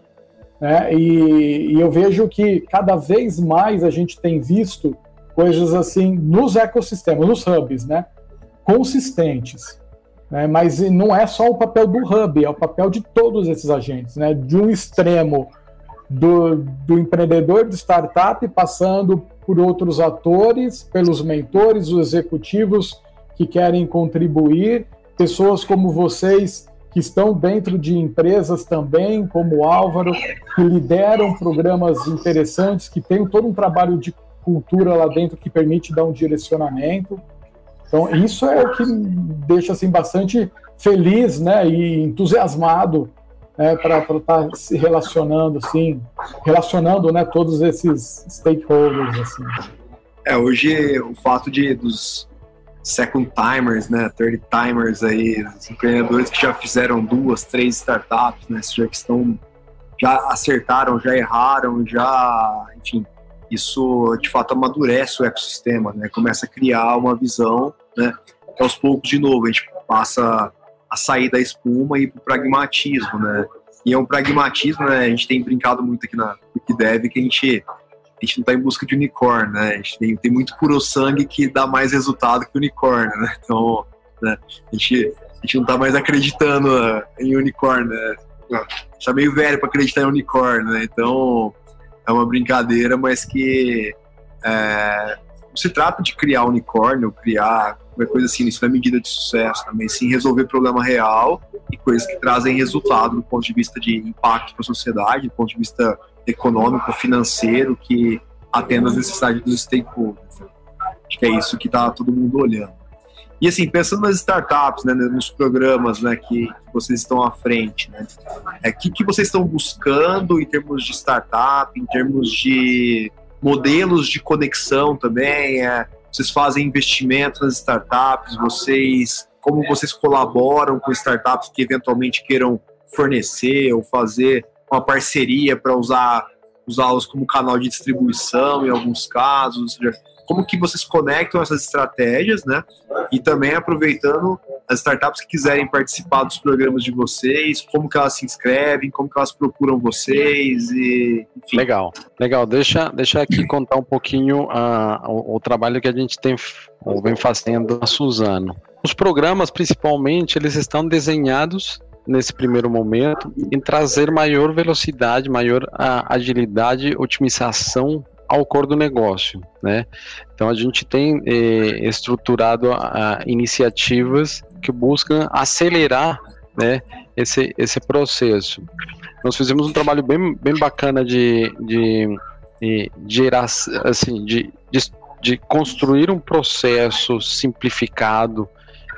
Né? E, e eu vejo que cada vez mais a gente tem visto coisas assim nos ecossistemas, nos hubs, né? consistentes. Né? Mas não é só o papel do hub, é o papel de todos esses agentes, né? de um extremo do, do empreendedor de startup, passando por outros atores, pelos mentores, os executivos que querem contribuir, pessoas como vocês que estão dentro de empresas também, como o Álvaro, que lideram programas interessantes, que tem todo um trabalho de cultura lá dentro que permite dar um direcionamento. Então, isso é o que deixa assim, bastante feliz né, e entusiasmado né, para estar tá se relacionando, assim, relacionando né, todos esses stakeholders. Assim. É, hoje o fato de dos second timers, né, third timers aí, empreendedores que já fizeram duas, três startups, né, já que estão já acertaram, já erraram, já, enfim, isso de fato amadurece o ecossistema, né, começa a criar uma visão, né, que aos poucos de novo a gente passa a sair da espuma e para o pragmatismo, né, e é um pragmatismo, né, a gente tem brincado muito aqui na Dev que a gente a gente não está em busca de unicórnio, né? A gente tem, tem muito puro sangue que dá mais resultado que unicórnio, né? Então, né? A, gente, a gente não está mais acreditando uh, em unicórnio, né? Está meio velho para acreditar em unicórnio, né? Então, é uma brincadeira, mas que é, não se trata de criar unicórnio, criar qualquer coisa assim, isso não é medida de sucesso também, sim resolver problema real e coisas que trazem resultado do ponto de vista de impacto para a sociedade, do ponto de vista econômico, financeiro, que atenda às necessidades dos stakeholders. Acho que é isso que está todo mundo olhando. E assim, pensando nas startups, né, nos programas né, que vocês estão à frente, né, é, que, que vocês estão buscando em termos de startup, em termos de modelos de conexão também, é, vocês fazem investimentos nas startups, vocês, como vocês colaboram com startups que eventualmente queiram fornecer ou fazer uma parceria para usar usá-los como canal de distribuição em alguns casos, como que vocês conectam essas estratégias, né? E também aproveitando as startups que quiserem participar dos programas de vocês, como que elas se inscrevem, como que elas procuram vocês e enfim. Legal, legal. Deixa, deixa aqui contar um pouquinho uh, o, o, trabalho que a gente tem ou vem fazendo na Suzano. Os programas, principalmente, eles estão desenhados nesse primeiro momento em trazer maior velocidade, maior agilidade, otimização ao cor do negócio, né? Então a gente tem eh, estruturado iniciativas que buscam acelerar, né, esse, esse processo. Nós fizemos um trabalho bem, bem bacana de, de, de gerar, assim, de, de, de construir um processo simplificado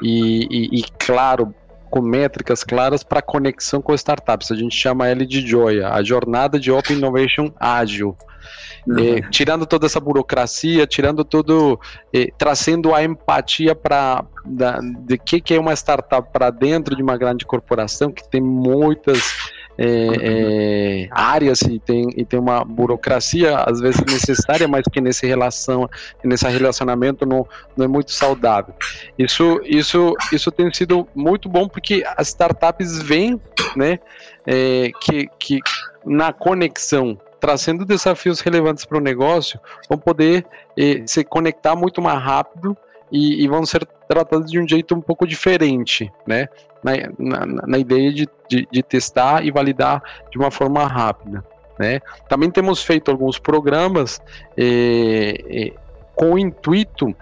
e, e, e claro com métricas claras para conexão com startups. A gente chama ele de JOIA, a Jornada de Open Innovation Ágil. Uhum. Tirando toda essa burocracia, tirando todo, é, trazendo a empatia para de que, que é uma startup para dentro de uma grande corporação que tem muitas é, é, áreas e tem, e tem uma burocracia às vezes necessária, mas que nesse relação, nesse relacionamento não, não é muito saudável. Isso, isso, isso tem sido muito bom porque as startups vêm, né, é, que, que na conexão trazendo desafios relevantes para o negócio, vão poder eh, se conectar muito mais rápido e, e, vão ser tratados de um jeito um pouco diferente, né? Na, na, na ideia de, de, de, testar e validar de uma forma rápida, né? Também temos feito alguns programas eh, eh, com o intuito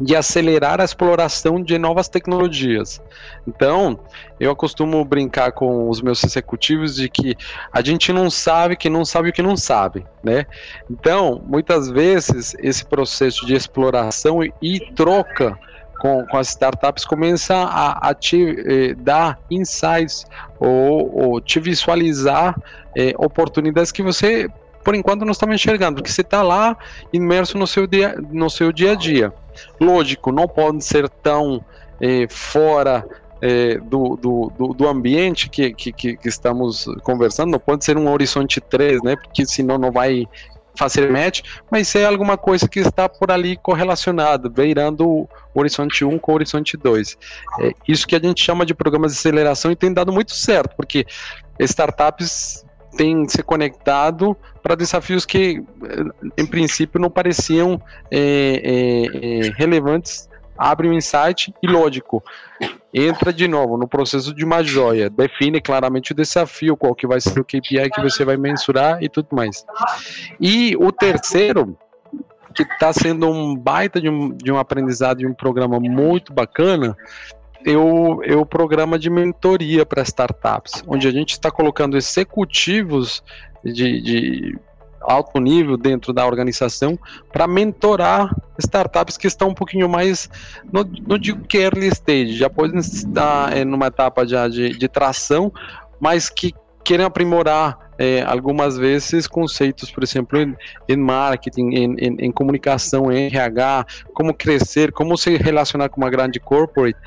de acelerar a exploração de novas tecnologias. Então, eu costumo brincar com os meus executivos de que a gente não sabe que não sabe o que não sabe, né? Então, muitas vezes esse processo de exploração e troca com, com as startups começa a, a te eh, dar insights ou, ou te visualizar eh, oportunidades que você por enquanto não estava enxergando, porque você está lá imerso no seu dia, no seu dia a dia. Lógico, não pode ser tão eh, fora eh, do, do, do, do, ambiente que, que, que, estamos conversando, não pode ser um horizonte 3, né? Porque senão não vai match, mas é alguma coisa que está por ali correlacionada, beirando o horizonte 1 com o horizonte 2. É isso que a gente chama de programas de aceleração e tem dado muito certo, porque startups têm se conectado para desafios que, eh, em princípio, não pareciam é, é, relevantes. Abre um insight e, lógico, entra de novo no processo de uma joia, define claramente o desafio, qual que vai ser o KPI que você vai mensurar e tudo mais. E o terceiro, que está sendo um baita de um, de um aprendizado de um programa muito bacana, eu, eu programa de mentoria para startups, onde a gente está colocando executivos de, de alto nível dentro da organização para mentorar startups que estão um pouquinho mais, no, no digo que early stage, já podem estar em numa etapa já de, de tração, mas que querem aprimorar é, algumas vezes conceitos, por exemplo, em, em marketing, em, em, em, comunicação, em RH, como crescer, como se relacionar com uma grande corporate.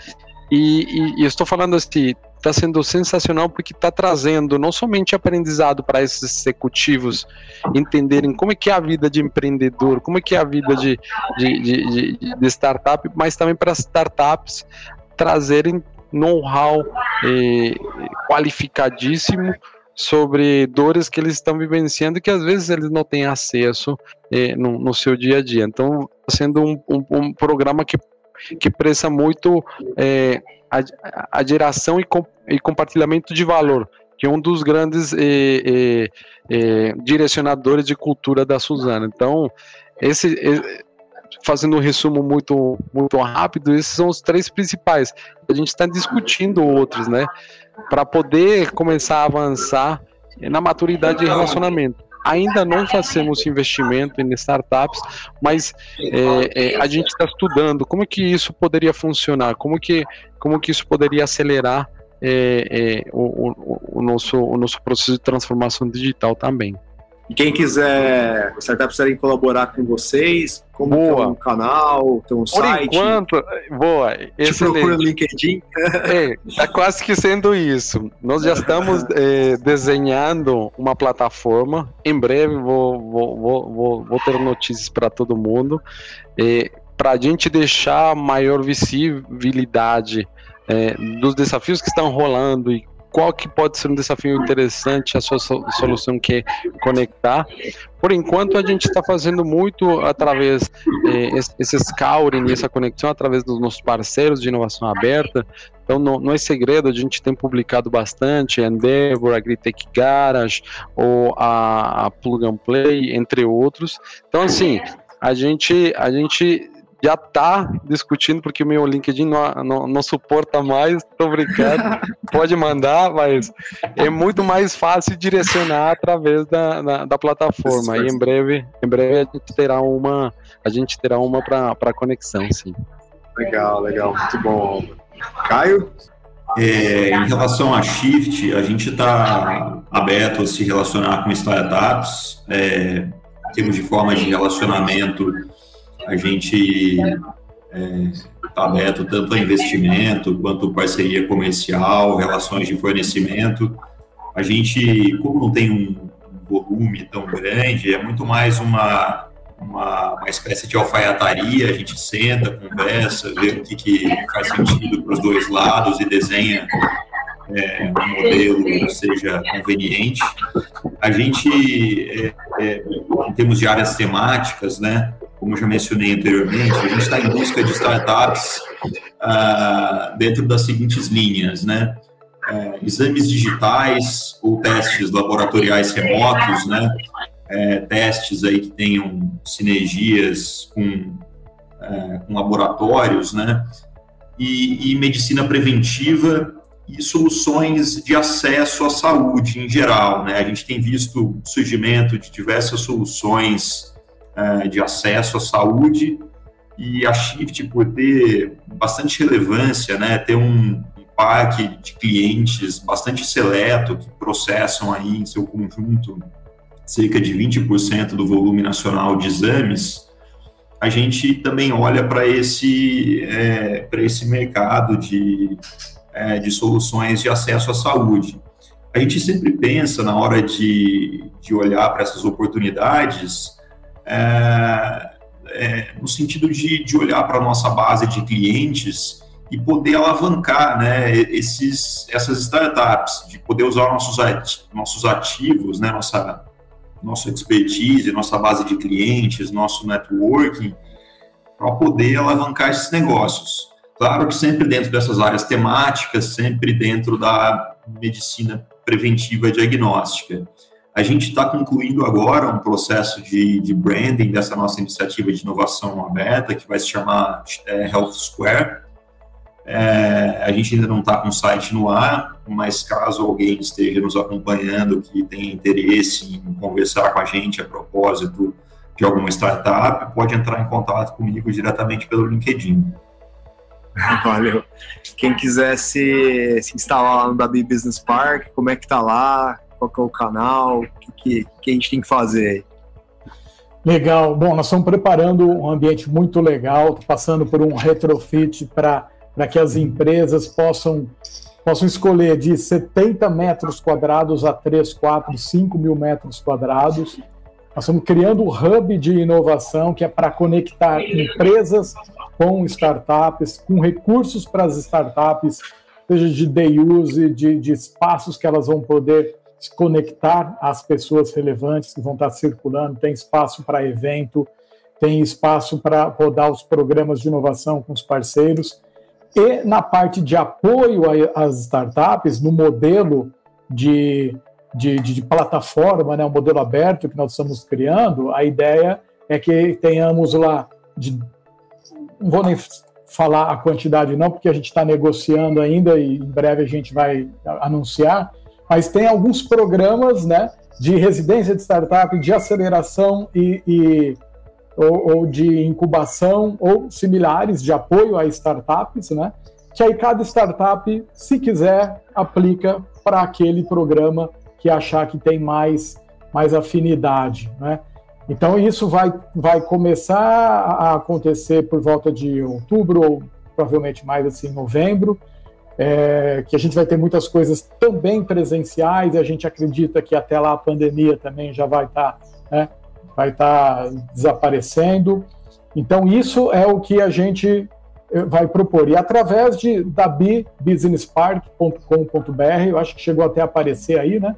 E, e, e estou falando assim, está sendo sensacional porque está trazendo não somente aprendizado para esses executivos entenderem como é que é a vida de empreendedor, como é que é a vida de, de, de, de, de startup, mas também para startups trazerem know-how eh, qualificadíssimo sobre dores que eles estão vivenciando que às vezes eles não têm acesso eh, no, no, seu dia a dia. Então, está sendo um, um, um programa que que presta muito é, a, a, geração e, com, e, compartilhamento de valor, que é um dos grandes é, é, é direcionadores de cultura da Suzana. Então, esse, é, fazendo um resumo muito, muito rápido, esses são os três principais. A gente está discutindo outros, né? Para poder começar a avançar na maturidade de relacionamento ainda não fazemos investimento em startups, mas é, é, a gente está estudando como que isso poderia funcionar, como que, como que isso poderia acelerar é, é o, o, o, nosso, o nosso processo de transformação digital também. E quem quiser, os startups quiserem colaborar com vocês, como boa. tem um canal, tem um Por site. Por enquanto, boa. Te procura no LinkedIn. É, tá quase que sendo isso. Nós já estamos é, desenhando uma plataforma. Em breve vou, vou, vou, vou ter notícias para todo mundo. É, para a gente deixar maior visibilidade é, dos desafios que estão rolando e qual que pode ser um desafio interessante a sua solução que é conectar. Por enquanto a gente está fazendo muito através eh, esse scouting, essa conexão através dos nossos parceiros de inovação aberta. Então não, não é segredo, a gente tem publicado bastante, Endeavor, Agritech Garage ou a, a Plug and Play, entre outros. Então assim, a gente a gente já tá discutindo, porque o meu LinkedIn não, não, não suporta mais, tô brincando, pode mandar, mas é muito mais fácil direcionar através da, da, da plataforma. E em breve, em breve a gente terá uma, a gente terá uma para conexão, sim. Legal, legal, muito bom. Caio? É, em relação a Shift, a gente está aberto a se relacionar com startups, é, em termos de forma de relacionamento a gente está é, tá aberto tanto a investimento quanto parceria comercial, relações de fornecimento. A gente, como não tem um volume tão grande, é muito mais uma, uma, uma espécie de alfaiataria. A gente senta, conversa, vê o que, que faz sentido para os dois lados e desenha é, um modelo seja conveniente. A gente, é, é, em termos de áreas temáticas, né, como já mencionei anteriormente, a gente está em busca de startups uh, dentro das seguintes linhas, né? Uh, exames digitais ou testes laboratoriais remotos, né? Uh, testes aí que tenham sinergias com, é, com laboratórios, né? E, e medicina preventiva e soluções de acesso à saúde em geral, né? A gente tem visto surgimento de diversas soluções é, de acesso à saúde e a Shift, por ter bastante relevância, né, ter um parque de clientes bastante seleto que processam aí em seu conjunto cerca de 20% do volume nacional de exames, a gente também olha para esse, é, esse mercado de, é, de soluções de acesso à saúde. A gente sempre pensa na hora de, de olhar para essas oportunidades é, é, no sentido de, de olhar para a nossa base de clientes e poder alavancar né, esses, essas startups, de poder usar nossos, nossos ativos, né, nossa, nossa expertise, nossa base de clientes, nosso networking, para poder alavancar esses negócios. Claro que sempre dentro dessas áreas temáticas, sempre dentro da medicina preventiva diagnóstica. A gente está concluindo agora um processo de, de, branding dessa nossa iniciativa de inovação aberta, que vai se chamar é, Health Square. É, a gente ainda não está com o site no ar, mas caso alguém esteja nos acompanhando que tenha interesse em conversar com a gente a propósito de alguma startup, pode entrar em contato comigo diretamente pelo LinkedIn. Valeu. Quem quiser se, se instalar lá no Dabi Business Park, como é que tá lá? Qual que é o canal, o que, que, que a gente tem que fazer. Legal. Bom, nós estamos preparando um ambiente muito legal, passando por um retrofit para que as empresas possam, possam escolher de 70 metros quadrados a 3, 4, 5 mil metros quadrados. Nós estamos criando um hub de inovação que é para conectar empresas com startups, com recursos para as startups, seja de day use, de, de espaços que elas vão poder se conectar às pessoas relevantes que vão estar circulando, tem espaço para evento, tem espaço para rodar os programas de inovação com os parceiros. E na parte de apoio às startups, no modelo de, de, de, plataforma, né, um modelo aberto que nós estamos criando, a ideia é que tenhamos lá, de, não vou nem falar a quantidade não, porque a gente está negociando ainda e em breve a gente vai anunciar, mas tem alguns programas né, de residência de startup, de aceleração e, e ou, ou, de incubação ou similares de apoio a startups, né? Que aí cada startup, se quiser, aplica para aquele programa que achar que tem mais mais afinidade, né? Então isso vai, vai começar a acontecer por volta de outubro ou provavelmente mais assim novembro, é, que a gente vai ter muitas coisas também presenciais e a gente acredita que até lá a pandemia também já vai estar tá, né, vai tá desaparecendo. Então isso é o que a gente eh, vai propor. E através de dabibusinesspark.com.br, eu acho que chegou até a aparecer aí, né?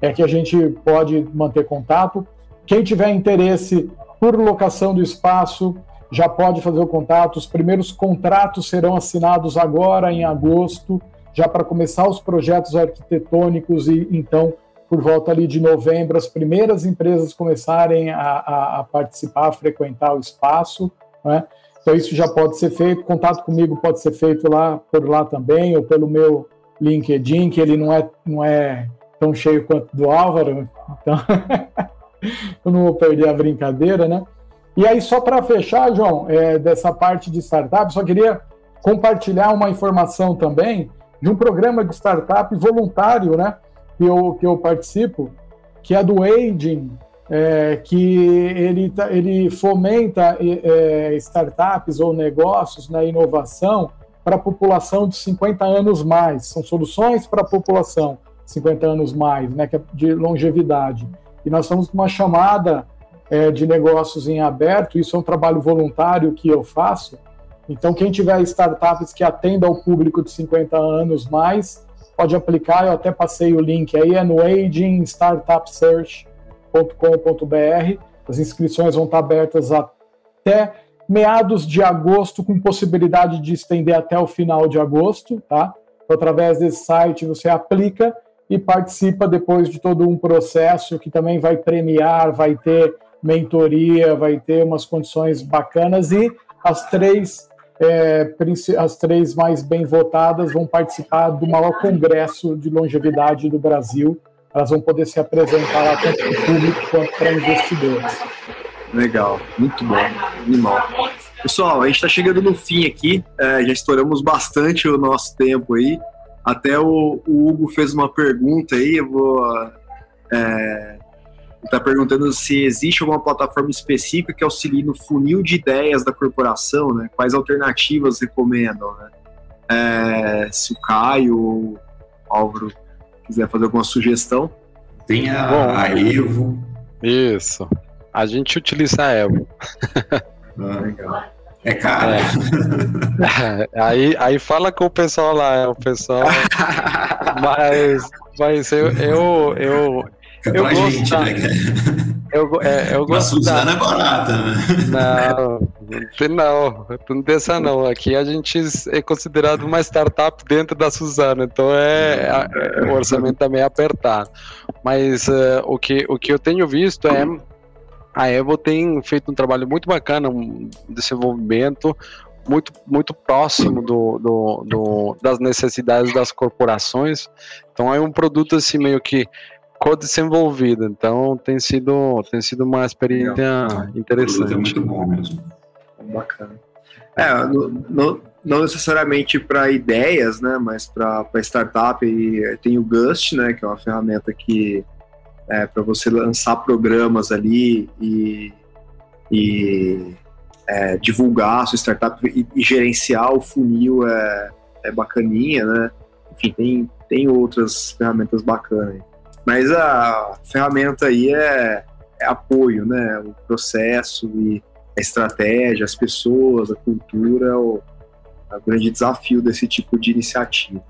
É que a gente pode manter contato. Quem tiver interesse por locação do espaço, já pode fazer o contato. Os primeiros contratos serão assinados agora em agosto, já para começar os projetos arquitetônicos e então por volta ali de novembro as primeiras empresas começarem a, a, a participar, a frequentar o espaço, né? Então isso já pode ser feito. Contato comigo pode ser feito lá por lá também ou pelo meu LinkedIn, que ele não é não é tão cheio quanto do Álvaro, então eu não vou perder a brincadeira, né? E aí, só para fechar, João, é, dessa parte de startup, só queria compartilhar uma informação também de um programa de startup voluntário, né, que eu, que eu participo, que é do Aging, é, que ele, tá, ele fomenta é, startups ou negócios na inovação para a população de 50 anos mais. São soluções para a população 50 anos mais, né, que é de longevidade. E nós estamos com uma chamada é, de negócios em aberto, isso é um trabalho voluntário que eu faço. Então, quem tiver startups que atenda ao público de 50 anos mais, pode aplicar. Eu até passei o link aí, é no agingstartupsearch.com.br. As inscrições vão estar abertas até meados de agosto, com possibilidade de estender até o final de agosto, tá? Então, através desse site você aplica e participa depois de todo um processo que também vai premiar, vai ter mentoria, vai ter umas condições bacanas e as três é, as três mais bem votadas vão participar do maior congresso de longevidade do Brasil. Elas vão poder se apresentar lá tanto para o público quanto para investidores. Legal, muito bom, animal. Pessoal, a gente está chegando no fim aqui, é, já estouramos bastante o nosso tempo aí. Até o, o Hugo fez uma pergunta aí, eu vou é, está perguntando se existe alguma plataforma específica que auxilie no funil de ideias da corporação, né? Quais alternativas recomendam, né? É, se o Caio ou o Álvaro quiser fazer alguma sugestão. Tem a, Bom, a Evo. Isso. A gente utiliza a Evo. Ah, legal. É caro. É. aí, aí fala com o pessoal lá, é o pessoal. mas, mas eu, eu, eu, é eu pra gente, da... né? Eu, é, eu gosto Suzana da... é barata, né? Não, não, não dessa não. Aqui a gente é considerado uma startup dentro da Suzana, então é, é o orçamento também é apertado. Mas uh, o, que, o que eu tenho visto é a Evo tem feito um trabalho muito bacana, um desenvolvimento muito, muito próximo do, do, do, das necessidades das corporações. Então é um produto assim meio que co-desenvolvida. Então tem sido, tem sido uma experiência Legal. interessante. É muito bom mesmo. Bacana. É, no, no, não necessariamente para ideias, né, mas para startup tem o Gust, né, que é uma ferramenta que é para você lançar programas ali e, e é, divulgar a sua startup e, e, gerenciar o funil é, é bacaninha, né? Enfim, tem, tem outras ferramentas bacanas. Mas a ferramenta aí é, é apoio, né? O processo e a estratégia, as pessoas, a cultura, é o, é o grande desafio desse tipo de iniciativa.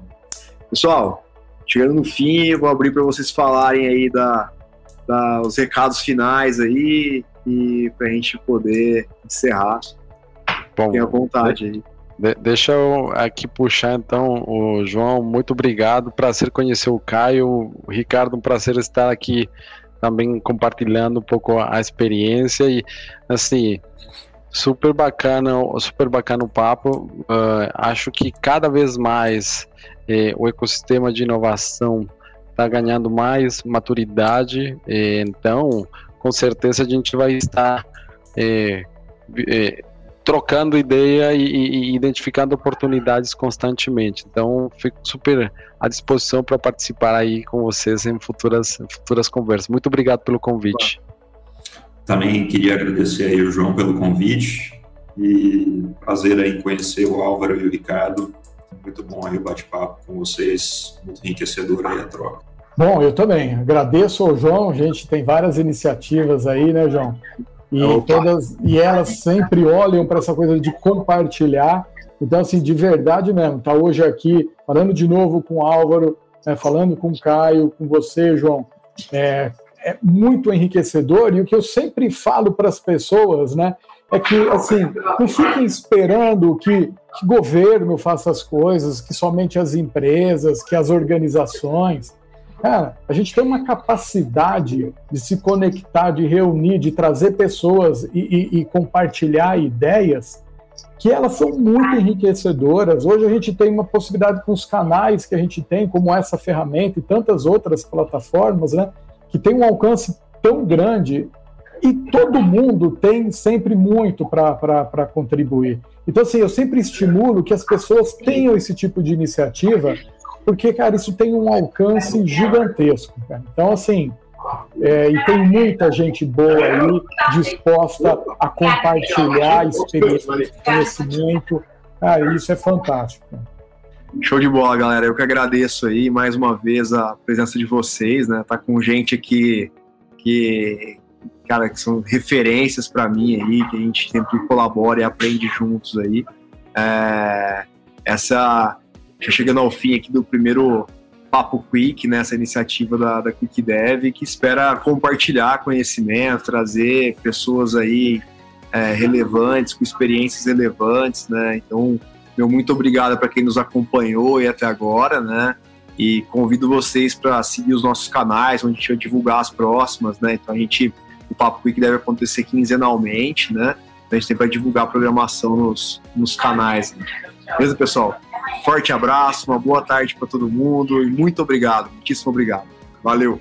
Pessoal, chegando no fim, vou abrir para vocês falarem aí da, da, os recados finais aí e para a gente poder encerrar. Bom, Fiquem à vontade aí. De, deixa eu aqui puxar então o João, muito obrigado, prazer conhecer o Caio, o Ricardo, um prazer estar aqui também compartilhando um pouco a experiência e assim super bacana, super bacana o papo. Uh, acho que cada vez mais eh, o ecossistema de inovação está ganhando mais maturidade, eh, então com certeza a gente vai estar eh, trocando ideia e, e, identificando oportunidades constantemente. Então, fico super à disposição para participar aí com vocês em futuras, futuras conversas. Muito obrigado pelo convite. Também queria agradecer aí o João pelo convite e prazer em conhecer o Álvaro e o Ricardo. Muito bom aí o bate-papo com vocês, muito enriquecedor aí a troca. Bom, eu também agradeço ao João. A gente tem várias iniciativas aí, né, João? E todas e elas sempre olham para essa coisa de compartilhar. Então, assim, de verdade mesmo, tá hoje aqui falando de novo com o Álvaro, né, falando com o Caio, com você, João. É, é muito enriquecedor e o que eu sempre falo para as pessoas, né, é que assim não fiquem esperando que, que governo faça as coisas, que somente as empresas, que as organizações. Cara, a gente tem uma capacidade de se conectar, de reunir, de trazer pessoas e, e, e compartilhar ideias que elas são muito enriquecedoras. Hoje a gente tem uma possibilidade com os canais que a gente tem, como essa ferramenta e tantas outras plataformas, né, que tem um alcance tão grande e todo mundo tem sempre muito para contribuir. Então, assim, eu sempre estimulo que as pessoas tenham esse tipo de iniciativa porque, cara, isso tem um alcance gigantesco. Cara. Então, assim, é, e tem muita gente boa aí disposta a compartilhar experiência, conhecimento. Cara, isso é fantástico. Show de bola, galera. Eu que agradeço aí mais uma vez a presença de vocês, né? Tá com gente aqui que, cara, que são referências para mim aí, que a gente sempre colabora e aprende juntos aí. É, essa já chegando ao fim aqui do primeiro Papo Quick, né, iniciativa da, da Quick Dev, que espera compartilhar conhecimento, trazer pessoas aí é, relevantes, com experiências relevantes, né? Então, meu muito obrigado para quem nos acompanhou e até agora, né? E convido vocês para seguir os nossos canais, onde a gente vai divulgar as próximas, né? Então a gente, o Papo Quick deve acontecer quinzenalmente, né? Então a gente sempre vai divulgar a programação nos, nos canais. Né? Beleza, pessoal? Forte abraço, uma boa tarde para todo mundo e muito obrigado, muitíssimo obrigado. Valeu!